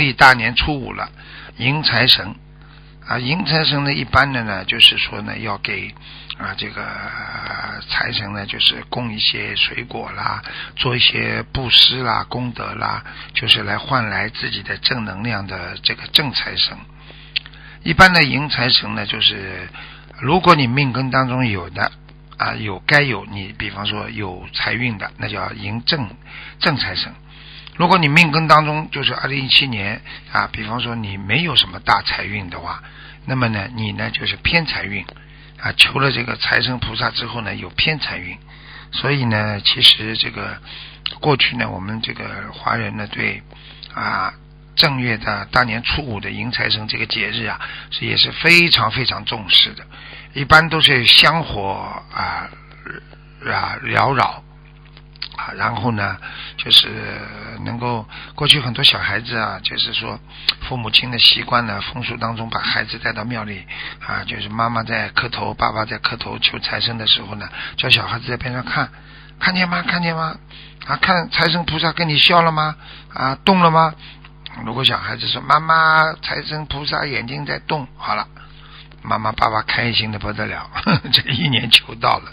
历大年初五了，迎财神啊，迎财神呢，一般的呢，就是说呢，要给啊这个财神呢，就是供一些水果啦，做一些布施啦、功德啦，就是来换来自己的正能量的这个正财神。一般的迎财神呢，就是如果你命根当中有的啊，有该有你，比方说有财运的，那叫迎正正财神。如果你命根当中就是二零一七年啊，比方说你没有什么大财运的话，那么呢，你呢就是偏财运啊。求了这个财神菩萨之后呢，有偏财运，所以呢，其实这个过去呢，我们这个华人呢，对啊正月的大年初五的迎财神这个节日啊，是也是非常非常重视的，一般都是香火啊啊缭绕。然后呢，就是能够过去很多小孩子啊，就是说父母亲的习惯呢，风俗当中把孩子带到庙里啊，就是妈妈在磕头，爸爸在磕头求财神的时候呢，叫小孩子在边上看，看见吗？看见吗？啊，看财神菩萨跟你笑了吗？啊，动了吗？如果小孩子说妈妈，财神菩萨眼睛在动，好了，妈妈爸爸开心的不得了，这一年求到了。